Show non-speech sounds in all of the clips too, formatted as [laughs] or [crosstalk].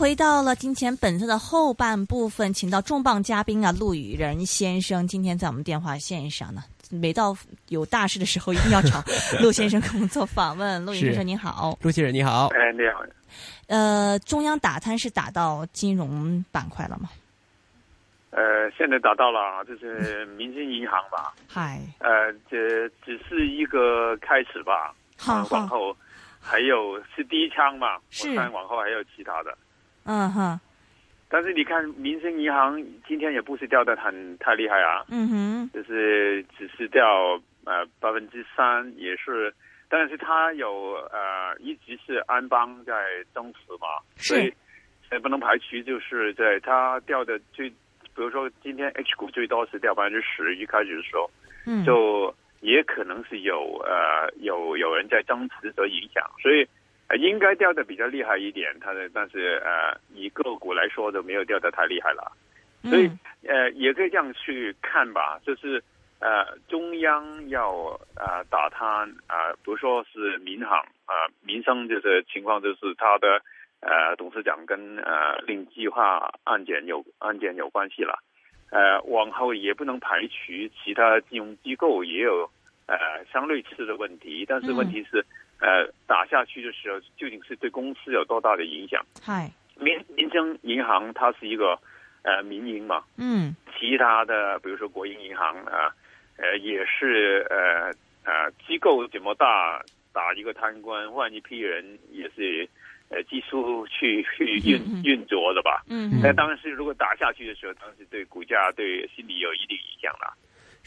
回到了金钱本色的后半部分，请到重磅嘉宾啊，陆羽仁先生，今天在我们电话线上呢。每到有大事的时候，一定要找陆先生给我们做访问。陆先生您好，陆先生你好，哎你好。呃，中央打贪是打到金融板块了吗？呃，现在打到了，就是民生银行吧。嗨。呃，这只是一个开始吧。好，往后还有是第一枪嘛？是。看往后还有其他的。嗯哼。但是你看，民生银行今天也不是掉的很太厉害啊，嗯哼，就是只是掉呃百分之三，也是，但是它有呃一直是安邦在增持嘛，所以也不能排除就是在它掉的最，比如说今天 H 股最多是掉百分之十，一开始的时候，嗯，就也可能是有呃有有人在增持的影响，所以。应该掉的比较厉害一点，它的但是呃，以个股来说都没有掉的太厉害了，所以呃，也可以这样去看吧，就是呃，中央要呃打贪啊，比如说是民航啊，民生就是情况，就是他的呃董事长跟呃令计划案件有案件有关系了，呃，往后也不能排除其他金融机构也有呃相类似的问题，但是问题是。呃，打下去的时候，究竟是对公司有多大的影响？嗨，民民生银行它是一个呃民营嘛，嗯，其他的比如说国营银行啊，呃也是呃呃机构这么大，打一个贪官换一批人也是呃技术去去运运作的吧？嗯，但当然是如果打下去的时候，当时对股价对心理有一定影响了。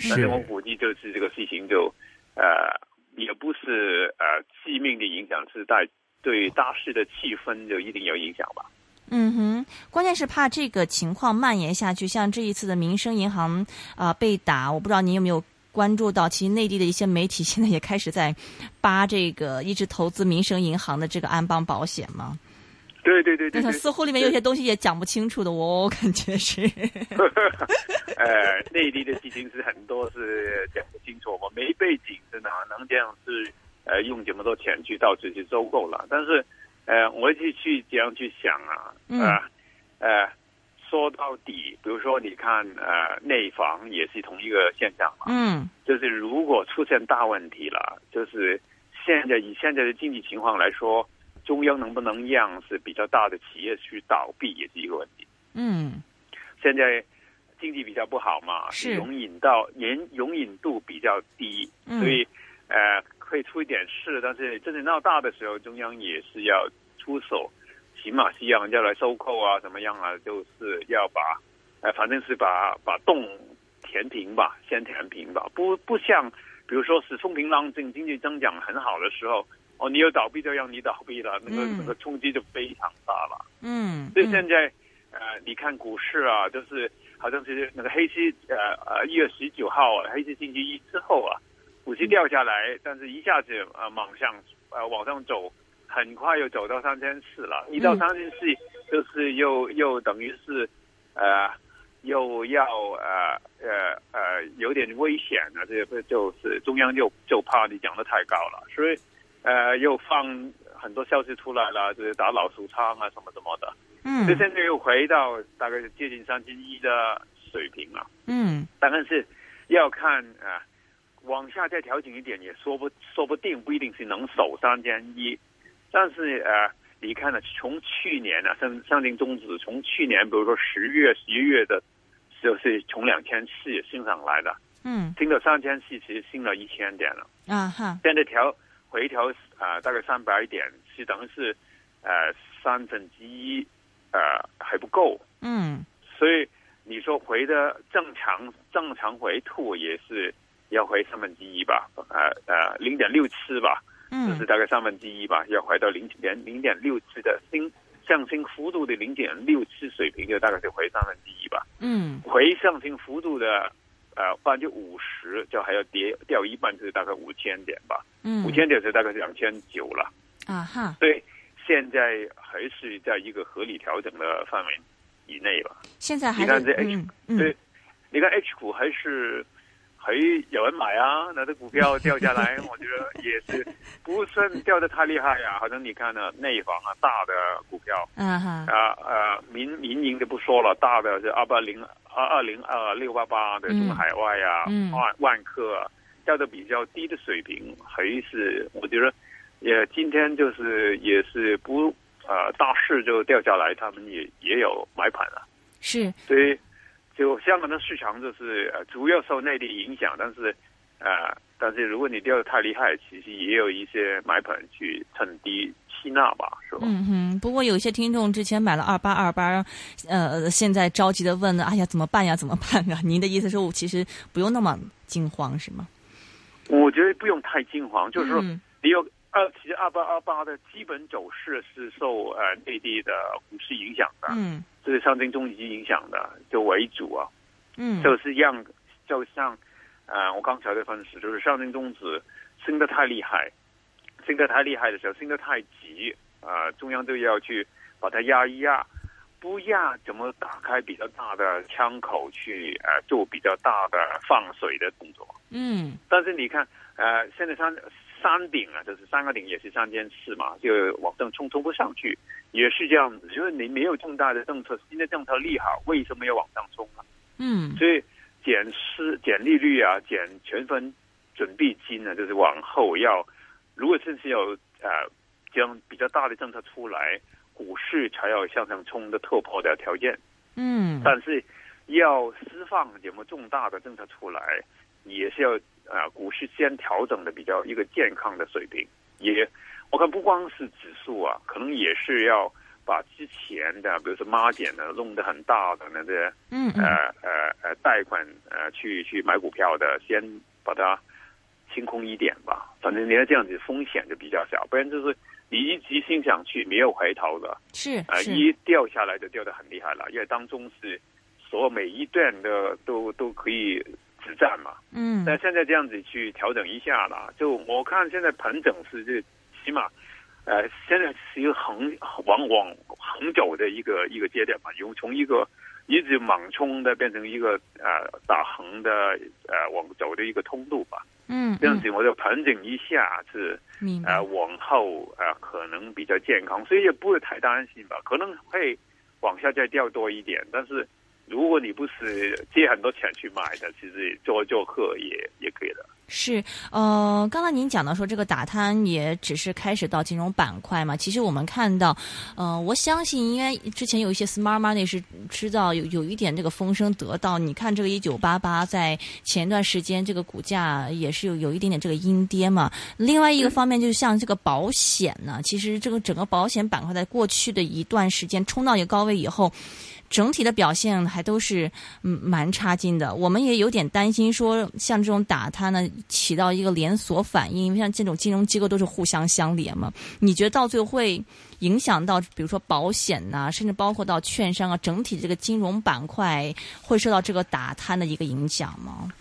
但是我估计就是这个事情就呃。也不是呃致命的影响，是在对大势的气氛就一定有影响吧。嗯哼，关键是怕这个情况蔓延下去，像这一次的民生银行啊被打，我不知道您有没有关注到，其实内地的一些媒体现在也开始在扒这个一直投资民生银行的这个安邦保险吗？对对对对，似乎里面有些东西也讲不清楚的，我感觉是。[laughs] 呃，内地的事情是很多是讲不清楚，我没背景是哪能这样是呃用这么多钱去到处去收购了？但是呃，我去去这样去想啊，呃呃，说到底，比如说你看呃内房也是同一个现象嘛，嗯，就是如果出现大问题了，就是现在以现在的经济情况来说。中央能不能让是比较大的企业去倒闭也是一个问题。嗯，现在经济比较不好嘛，是容忍到容容忍度比较低，所以呃可以出一点事，但是真正闹大的时候，中央也是要出手，起码是让人家来收购啊，怎么样啊，就是要把呃反正是把把洞填平吧，先填平吧，不不像比如说是风平浪静，经济增长很好的时候。哦，你有倒闭就让你倒闭了，那个那个冲击就非常大了。嗯，所以现在呃，你看股市啊，就是好像是那个黑期呃呃一月十九号啊黑期星期一之后啊，股市掉下来，但是一下子呃往上呃往上走，很快又走到三千四了。一到三千四，就是又又等于是呃又要呃呃呃有点危险了。这个就是中央就就怕你讲的太高了，所以。呃，又放很多消息出来了，就是打老鼠仓啊，什么什么的。嗯，就现在又回到大概接近三千一的水平了。嗯，当然是要看啊，往下再调整一点也说不说不定，不一定是能守三千一。但是呃，你看呢，从去年啊，上上证综指从去年，比如说十月、十一月的，就是从两千四升上来的。嗯，升到三千四，其实升了一千点了。啊哈，现在调。回调啊，大概三百点，是等于是，呃，三分之一，呃，还不够。嗯，所以你说回的正常正常回吐也是要回三分之一吧，呃呃，零点六七吧。嗯就是大概三分之一吧，要回到零点零点六次的新上升幅度的零点六次水平，就大概是回三分之一吧。嗯回上升幅度的呃百分之五十，就还要跌掉一半，就是大概五千点吧。嗯五千点是大概是两千九了，啊哈，所以现在还是在一个合理调整的范围以内吧。现在还你看这 H，嗯嗯对，你看 H 股还是还有人买啊，那这股票掉下来，[laughs] 我觉得也是。不算掉的太厉害呀、好像你看呢，内房啊，大的股票。啊哈啊呃民民营的不说了，大的是二八零二二零二六八八的中海外啊，嗯嗯。万万科啊，掉的比较低的水平，还是我觉得也今天就是也是不呃大势就掉下来，他们也也有买盘了。是。所以，就香港的市场就是呃主要受内地影响，但是呃，但是如果你掉的太厉害，其实也有一些买盘去趁低吸纳吧，是吧？嗯哼，不过有一些听众之前买了二八二八，呃，现在着急的问呢，哎呀，怎么办呀？怎么办啊？[laughs] 您的意思是我其实不用那么惊慌，是吗？我觉得不用太惊慌，就是说嗯你有二，其实二八二八的基本走势是受呃内地的股市影响的，嗯这是上证综指影响的，就为主啊。嗯，就是让就像呃我刚才的分析，就是上证综指升得太厉害，升得太厉害的时候，升得太急，呃，中央都要去把它压一压，不压怎么打开比较大的枪口去呃做比较大的放水的动作。嗯但是你看，呃，现在三三顶啊，就是三个顶也是三千四嘛，就往上冲冲不上去，也是这样子。因为你没有重大的政策，新的政策利好，为什么要往上冲啊？嗯所以减失减利率啊，减全分准备金呢，就是往后要，如果真是有呃这样比较大的政策出来，股市才要向上冲的突破的条件。嗯但是要释放什么重大的政策出来，也是要啊、呃股市先调整的比较一个健康的水平。也我看不光是指数啊，可能也是要把之前的比如说孖点呢弄得很大的那个嗯嗯呃呃呃贷款呃去去买股票的，先把它清空一点吧。反正你要这样子风险就比较小，不然就是你一急心想去没有回头的。是啊，是一掉下来就掉得很厉害了，因为当中是所有每一段的都都可以止战嘛。嗯那现在这样子去调整一下啦，就我看现在盘整是就起码，呃，现在是一个横往往横走的一个一个阶段嘛，由从一个一直猛冲的变成一个呃打横的呃往走的一个通路吧。嗯这样子我就盘整一下是。呃，往后呃可能比较健康，所以也不会太担心吧，可能会往下再掉多一点，但是如果你不是借很多钱去买的，其实做做客也也可以的。是，呃，刚才您讲到说这个打贪也只是开始到金融板块嘛，其实我们看到，呃，我相信应该之前有一些 smart money 是知道有有一点这个风声得到，你看这个一九八八在前段时间这个股价也是有有一点点这个阴跌嘛。另外一个方面就是像这个保险呢，其实这个整个保险板块在过去的一段时间冲到一个高位以后。整体的表现还都是嗯蛮差劲的，我们也有点担心说，像这种打它呢，起到一个连锁反应，因为像这种金融机构都是互相相连嘛。你觉得到最后会影响到，比如说保险呐、甚至包括到券商啊，整体这个金融板块会受到这个打贪的一个影响吗？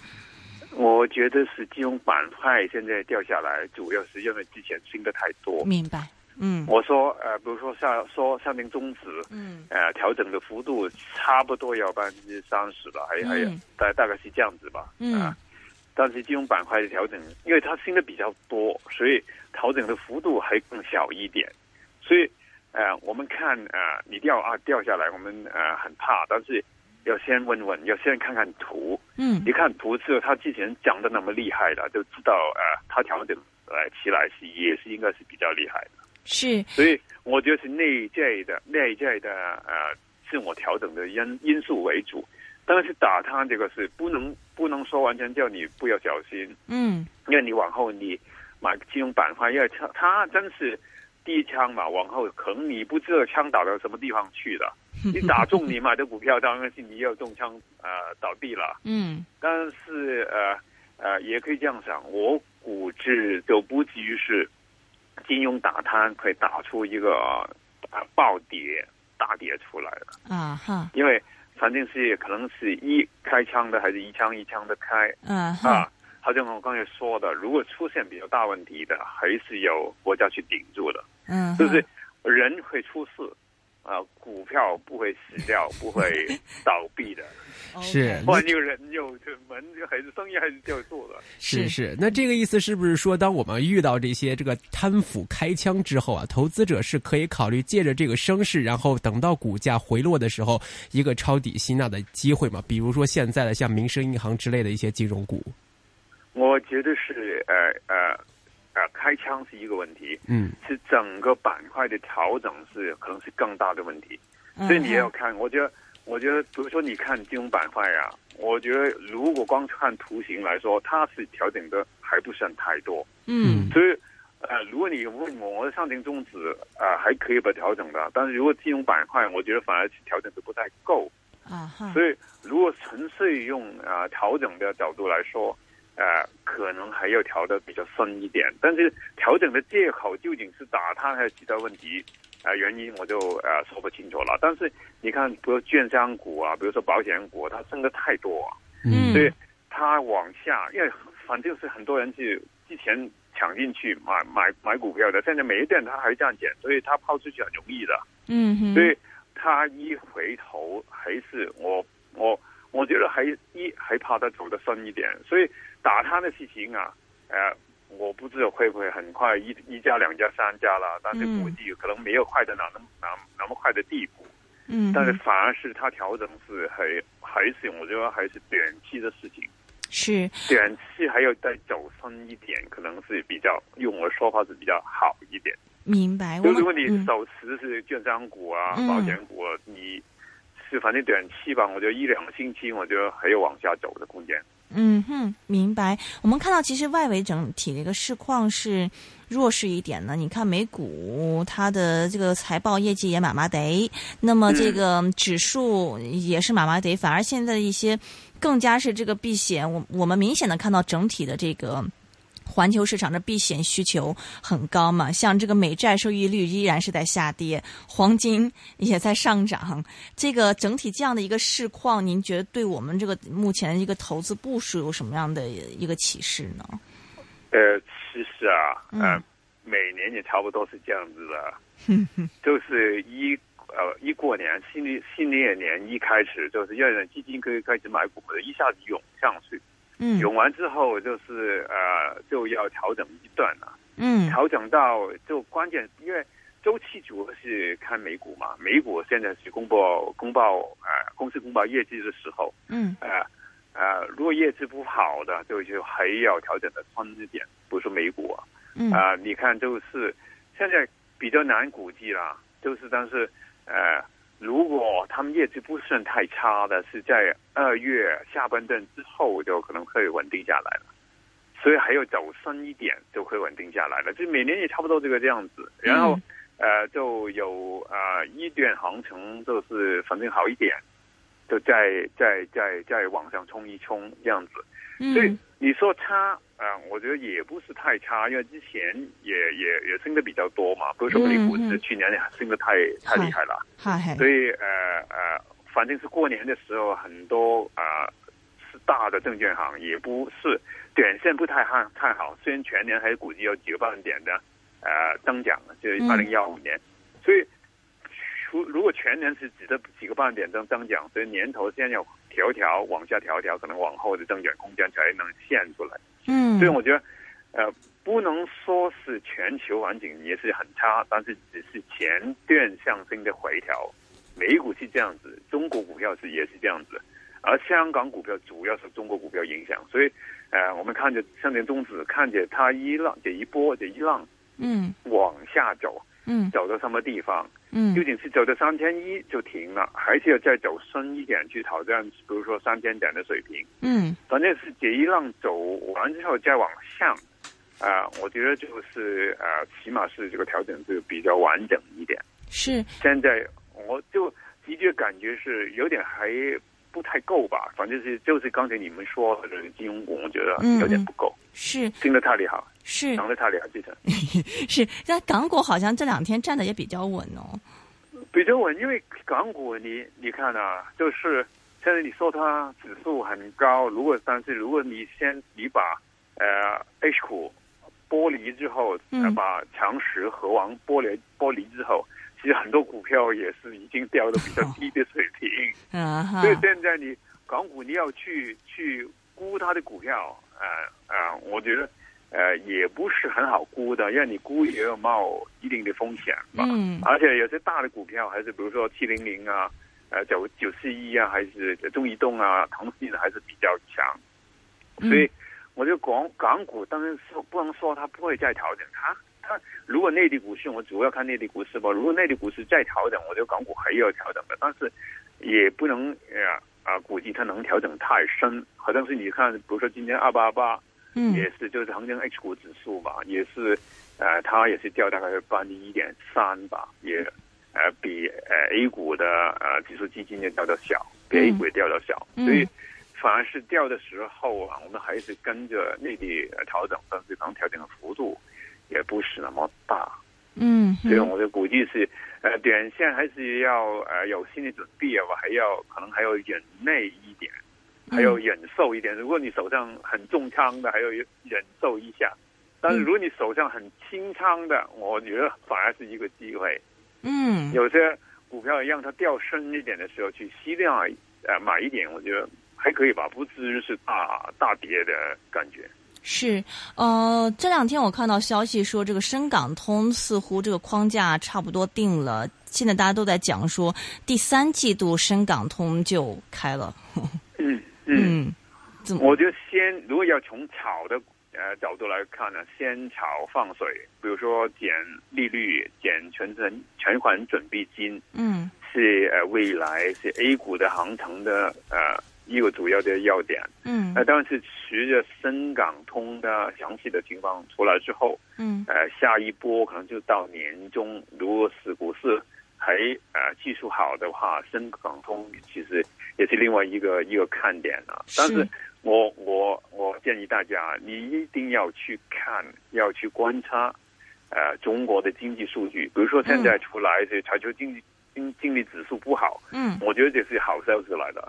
我觉得是金融板块现在掉下来，主要是因为之前升的太多。明白，嗯我说呃，比如说像说上证综指，嗯呃，调整的幅度差不多要百分之三十了，还还有嗯大大概是这样子吧。嗯啊但是金融板块的调整，因为它新的比较多，所以调整的幅度还更小一点。所以，呃，我们看呃，你掉啊掉下来，我们呃很怕，但是要先问问，要先看看图。嗯一看图之后，它之前涨的那么厉害的，就知道呃，它调整呃起来是也是应该是比较厉害的。是。所以我觉得是内在的内在的呃自我调整的因因素为主。但是打他这个是不能不能说完全叫你不要小心，嗯。因为你往后你买金融板块，因为它它真是第一枪嘛，往后可能你不知道枪打到什么地方去了，[laughs] 你打中你买的股票，当然是你要中枪呃倒闭了。嗯。但是呃呃也可以这样想，我估值都不至于是金融打贪可以打出一个啊暴跌大跌出来了。啊哈，因为反正是可能是一开枪的，还是一枪一枪的开嗯哈，啊。好像我刚才说的，如果出现比较大问题的，还是由国家去顶住的，嗯，就是人会出事，啊，股票不会死掉，不会倒闭的。[laughs] 是换一个人又这门还是生意还是就要做了。是是，那这个意思是不是说，当我们遇到这些这个贪腐开枪之后啊，投资者是可以考虑借着这个升势，然后等到股价回落的时候，一个抄底吸纳的机会嘛？比如说现在的像民生银行之类的一些金融股，我觉得是呃呃呃，开枪是一个问题，嗯是整个板块的调整是可能是更大的问题。嗯所以你也要看，我觉得，我觉得，比如说你看金融板块啊，我觉得如果光看图形来说，它是调整的还不算太多。嗯所以，呃，如果你问我，我的上证综指啊、呃还可以把调整的，但是如果金融板块，我觉得反而是调整的不太够。啊哈，所以，如果纯粹用啊、呃调整的角度来说，呃，可能还要调的比较深一点。但是调整的借口究竟是打它还是其他问题啊、呃原因我就呃说不清楚了。但是你看，比如券商股啊，比如说保险股，它升的太多啊，嗯所以它往下，因为反正是很多人是之前抢进去买买买股票的，现在每一点它还这样减，所以它抛出去很容易的。嗯，所以他一回头还是我我我觉得还一还怕他走得深一点，所以打他的事情啊，呃，我不知道会不会很快一一家两家三家了，但是估计可能没有快到哪那么那那么快的地步，嗯，但是反而是他调整是还还是我觉得还是短期的事情，是短期还要再走深一点，可能是比较用我的说法是比较好一点。明白。就如果你嗯手持是券商股啊、嗯保险股啊，你是反正短期吧，我觉得一两个星期，我觉得还有往下走的空间。嗯哼，明白。我们看到其实外围整体的一个市况是弱势一点呢。你看美股它的这个财报业绩也麻麻得，那么这个指数也是麻麻得，反而现在的一些更加是这个避险，我我们明显的看到整体的这个。环球市场的避险需求很高嘛，像这个美债收益率依然是在下跌，黄金也在上涨。这个整体这样的一个市况，您觉得对我们这个目前一个投资部署有什么样的一个启示呢？呃，其实啊，嗯呃，每年也差不多是这样子的，[laughs] 就是一呃一过年新历新历年一开始，就是要让基金可以开始买股的，一下子涌上去，嗯。涌完之后就是呃就要调整一段了。嗯。调整到就关键，因为周期主要是看美股嘛，美股现在是公布公报呃公司公报业绩的时候，嗯。呃呃，如果业绩不好的，就就还要调整的宽一点，不是美股啊，嗯。啊、你看就是现在比较难估计啦，就是但是呃，如果他们业绩不算太差的，是在二月下半段之后就可能会稳定下来了。所以还要走深一点就会稳定下来了，就每年也差不多这个这样子。然后，呃，就有呃一段行情就是反正好一点，就再再再再往上冲一冲这样子。所以嗯你说差，呃，我觉得也不是太差，因为之前也也也升的比较多嘛，不是说美股嗯嗯是去年升的太太厉害了。嗨所以呃呃，反正是过年的时候，很多啊、呃、是大的证券行也不是短线不太看看好，虽然全年还估计有几个百分点的呃增长，就是嗯。二零幺五年，所以如如果全年是只得几个半点增增长，所以年头先要调调往下调调，可能往后的增长空间才能现出来。嗯所以我觉得，呃，不能说是全球环境也是很差，但是只是前段上升的回调。美股是这样子，中国股票是也是这样子，而香港股票主要是中国股票影响，所以，呃，我们看着上证综指，看着它一浪这一波这一浪嗯往下走，嗯走到什么地方，嗯究竟是走到三千一就停了，还是要再走深一点去挑战，比如说三千点的水平？嗯反正是这一浪走完之后再往上，啊、我觉得就是呃，起码是这个调整是比较完整一点。是现在我就的确感觉是有点还不太够吧，反正是就是刚才你们说的金融股，我觉得嗯有点不够，是升的太厉害。是涨得太厉害，其实是，但 [laughs] 港股好像这两天站的也比较稳哦。比较稳，因为港股你你看啊，就是现在你说它指数很高，如果但是如果你先你把呃 H 股剥离之后，嗯呃把强势和王剥离剥离之后，其实很多股票也是已经掉到比较低的水平。[laughs] 啊哈所以现在你港股你要去去估它的股票，呃呃，我觉得呃也不是很好估的，因为你估也有冒一定的风险嘛。嗯而且有些大的股票还是比如说七零零啊，呃九九四一啊，还是中移动啊、腾讯还是比较强。嗯所以我就港港股当然说不能说它不会再调整，它它如果内地股市，我主要看内地股市吧。如果内地股市再调整，我觉得港股还要调整的，但是也不能呃啊估计它能调整太深。好像是你看，比如说今天二八八，嗯。也是就是恒生 H 股指数吧，也是呃它也是掉大概百分之一点三吧，也呃比呃 A 股的呃指数基金也掉的小，比 A 股也掉的小，嗯。所以。反而是掉的时候啊，我们还是跟着内地呃调整，但是能调整的幅度也不是那么大，嗯所以我就估计是呃短线还是要呃有心理准备啊，还要可能还要忍耐一点，还要忍受一点。如果你手上很重仓的，还要忍受一下；但是如果你手上很轻仓的，我觉得反而是一个机会。嗯有些股票让它掉深一点的时候，去吸量呃买一点，我觉得还可以吧，不至于是大大跌的感觉。是，呃，这两天我看到消息说，这个深港通似乎这个框架差不多定了，现在大家都在讲说，第三季度深港通就开了。嗯嗯，嗯，我觉得先如果要从炒的呃角度来看呢，先炒放水，比如说减利率、减全程全款准备金，嗯。是呃未来是 A 股的航程的呃一个主要的要点。嗯。那当然是随着深港通的详细的情况出来之后，嗯。呃，下一波可能就到年中，如果是股市还呃技术好的话，深港通其实也是另外一个一个看点啊。但是我我我建议大家，你一定要去看，要去观察，呃，中国的经济数据，比如说现在出来这全球经济经经济指数不好，嗯，我觉得这是好消息来的，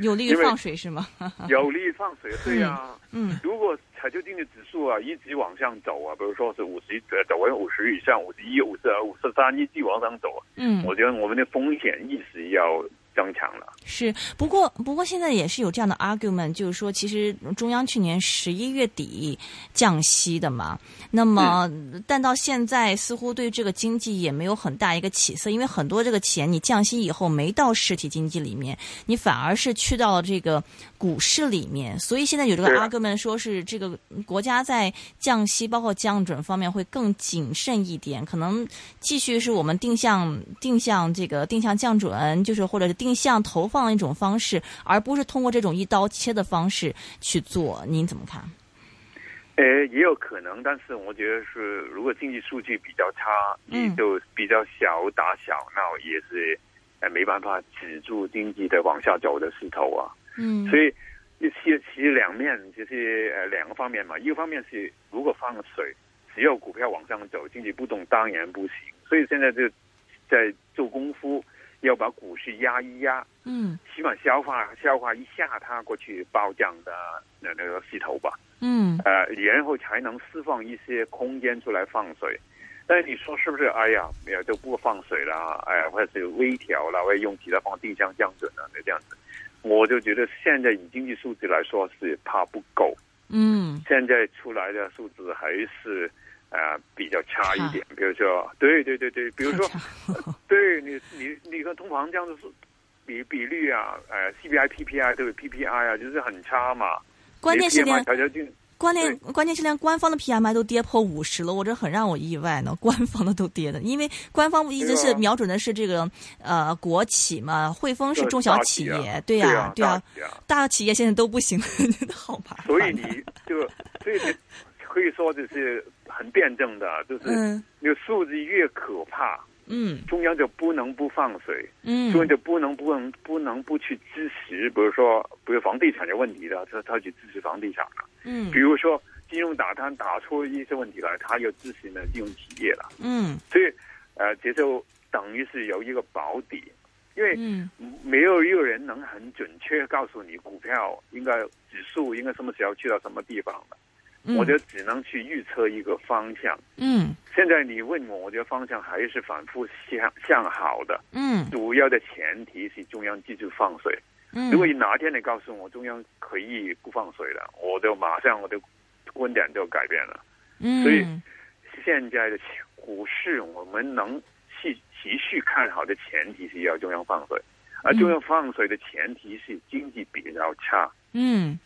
有利于放水是吗？[laughs] [laughs] 有利于放水，对呀、嗯如果全球经济指数啊一直往上走啊，比如说是五十呃走为五十以上，五十一、五十二、五十三一直往上走，嗯，我觉得我们的风险意识要增强了。是，不过不过现在也是有这样的 argument，就是说，其实中央去年十一月底降息的嘛，那么、但到现在似乎对这个经济也没有很大一个起色，因为很多这个钱你降息以后没到实体经济里面，你反而是去到了这个股市里面，所以现在有这个 argument 说是这个国家在降息包括降准方面会更谨慎一点，可能继续是我们定向定向这个定向降准，就是或者是定向投放的一种方式，而不是通过这种一刀切的方式去做。您怎么看？呃，也有可能，但是我觉得是，如果经济数据比较差，嗯你就比较小打小闹，也是呃没办法止住经济的往下走的势头啊。嗯所以其实其实两面，就是呃两个方面嘛。一个方面是如果放水，只有股票往上走，经济不动当然不行。所以现在就在做功夫，要把股市压一压，嗯起码消化消化一下它过去暴涨的那那个势头吧。嗯呃，然后才能释放一些空间出来放水。但是你说是不是？哎呀，也就不放水了，哎呀，或者是微调了，或者用其他方法定向降准了，那这样子，我就觉得现在以经济数据来说是怕不够。嗯现在出来的数字还是呃比较差一点，比如说，对对对对，比如说，对你你你看通膨这样子是比比率啊，呃 CPI、PPI 对 PPI 啊，就是很差嘛。关键是连关键关键是连官方的 PMI 都跌破五十了，我这很让我意外呢。官方的都跌的，因为官方一直是瞄准的是这个呃国企嘛，汇丰是中小企业，对对呀对啊，大企啊大企业现在都不行，[laughs] 真的好麻烦啊。所以你就所以你可以说就是很辩证的，就是嗯。那个数字越可怕，嗯。中央就不能不放水，嗯。中央就不能不能不能不去支持，比如说，比如房地产有问题的，他他去支持房地产了，嗯。比如说金融打贪打出一些问题来，他又支持呢金融企业了，嗯。所以呃，这就等于是有一个保底，因为嗯。没有一个人能很准确告诉你股票应该指数应该什么时候去到什么地方的，嗯，我就只能去预测一个方向。嗯现在你问我，我觉得方向还是反复向向好的，嗯主要的前提是中央继续放水。嗯，如果你哪天你告诉我中央可以不放水了，我就马上我的观点就改变了。嗯所以现在的股市，我们能继继续看好的前提是要中央放水，而嗯中央放水的前提是经济比较差。嗯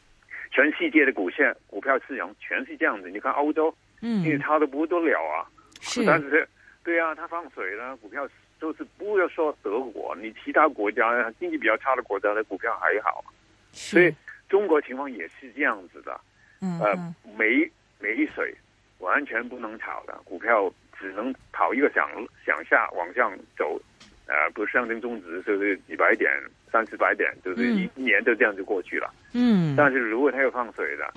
全世界的股市股票市场全是这样子，你看欧洲，因为嗯差的不得了啊。是但是，对啊，它放水了，股票就是不要说德国，你其他国家经济比较差的国家的股票还好。所以中国情况也是这样子的，呃嗯呃，没没水，完全不能炒的股票，只能跑一个向向下往上走，呃，不是上证综指就是几百点、三四百点，就是一一年都这样就过去了。嗯但是如果它有放水的，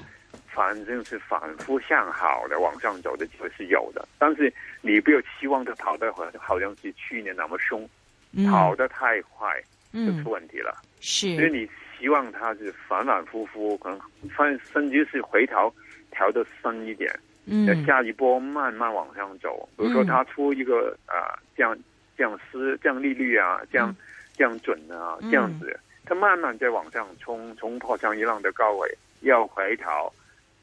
反正是反复向好的往上走的机会是有的，但是你不要期望它跑得好好像是去年那么凶，嗯跑得太快就嗯出问题了。是所以你希望它是反反复复，可能反甚至是回调调的深一点，在嗯下一波慢慢往上走。比如说它出一个啊、降降息、降利率啊、降降准啊嗯。这样子，它慢慢在往上冲，冲破上一浪的高位，要回调，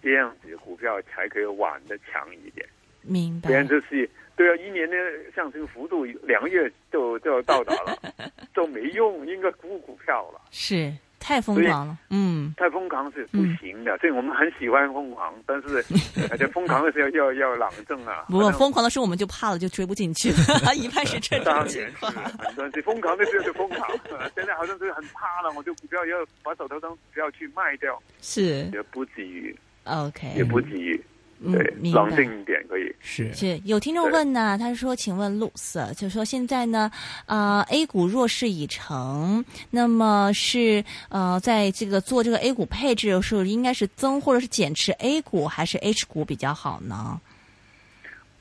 这样子股票才可以玩的强一点。明白。别人就是对啊，一年的上升幅度两个月就就到达了，[laughs] 都没用，应该估股票了。是太疯狂了，嗯太疯狂是不行的，所以我们很喜欢疯狂，但是 [laughs] 而且疯狂的时候要要冷静啊。[laughs] 不过疯狂的时候我们就怕了，就追不进去了，[laughs] 一般是这当然种情况。是，很多人是疯狂的时候就疯狂，现在好像是很怕了，我就股票要把手头上不要去卖掉，是也不至于，OK，也不至于，嗯对，冷静一点可以。是是有听众问呢，他说：“请问 Lux，就说现在呢，啊、a 股弱势已成，那么是呃，在这个做这个 A 股配置的时候，应该是增或者是减持 A 股还是 H 股比较好呢？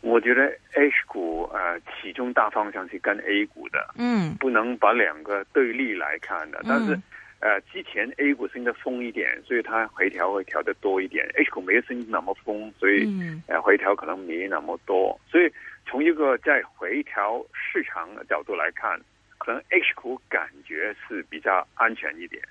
我觉得 H 股呃，其中大方向是跟 A 股的，嗯不能把两个对立来看的。但是嗯，呃，之前 A 股升的疯一点，所以它回调会调的多一点；[laughs] H 股没升那么疯，所以嗯呃回调可能没那么多。所以从一个在回调市场的角度来看，可能 H 股感觉是比较安全一点，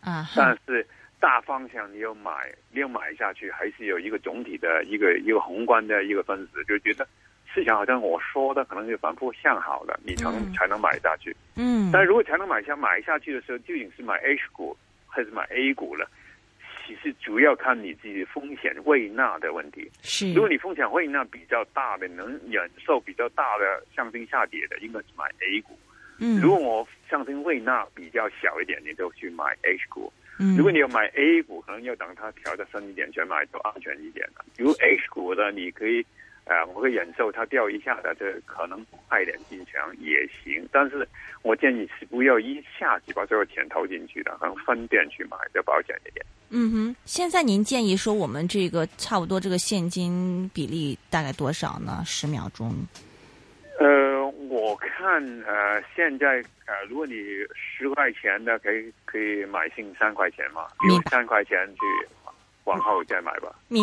啊但是。大方向你要买，你要买下去，还是有一个总体的一个一个宏观的一个分子，就觉得市场好像我说的可能是反复向好的，你才能、嗯才能买下去。嗯但如果才能买下买下去的时候，究竟是买 H 股还是买 A 股了？其实主要看你自己风险胃纳的问题。是如果你风险胃纳比较大的，能忍受比较大的上升下跌的，应该是买 A 股。嗯如果我上升胃纳比较小一点，你就去买 H 股。嗯如果你要买 A 股，可能要等它调的深一点，再买就安全一点的。如果 H 股的，你可以，呃，我会忍受它掉一下的，这可能快点进场也行。但是我建议是不要一下子把所有钱投进去的，可能分店去买就保险一点。嗯哼，现在您建议说我们这个差不多这个现金比例大概多少呢？十秒钟。呃，我看呃，现在呃，如果你十块钱的，可以可以买进三块钱嘛，明白留三块钱去往后再买吧。明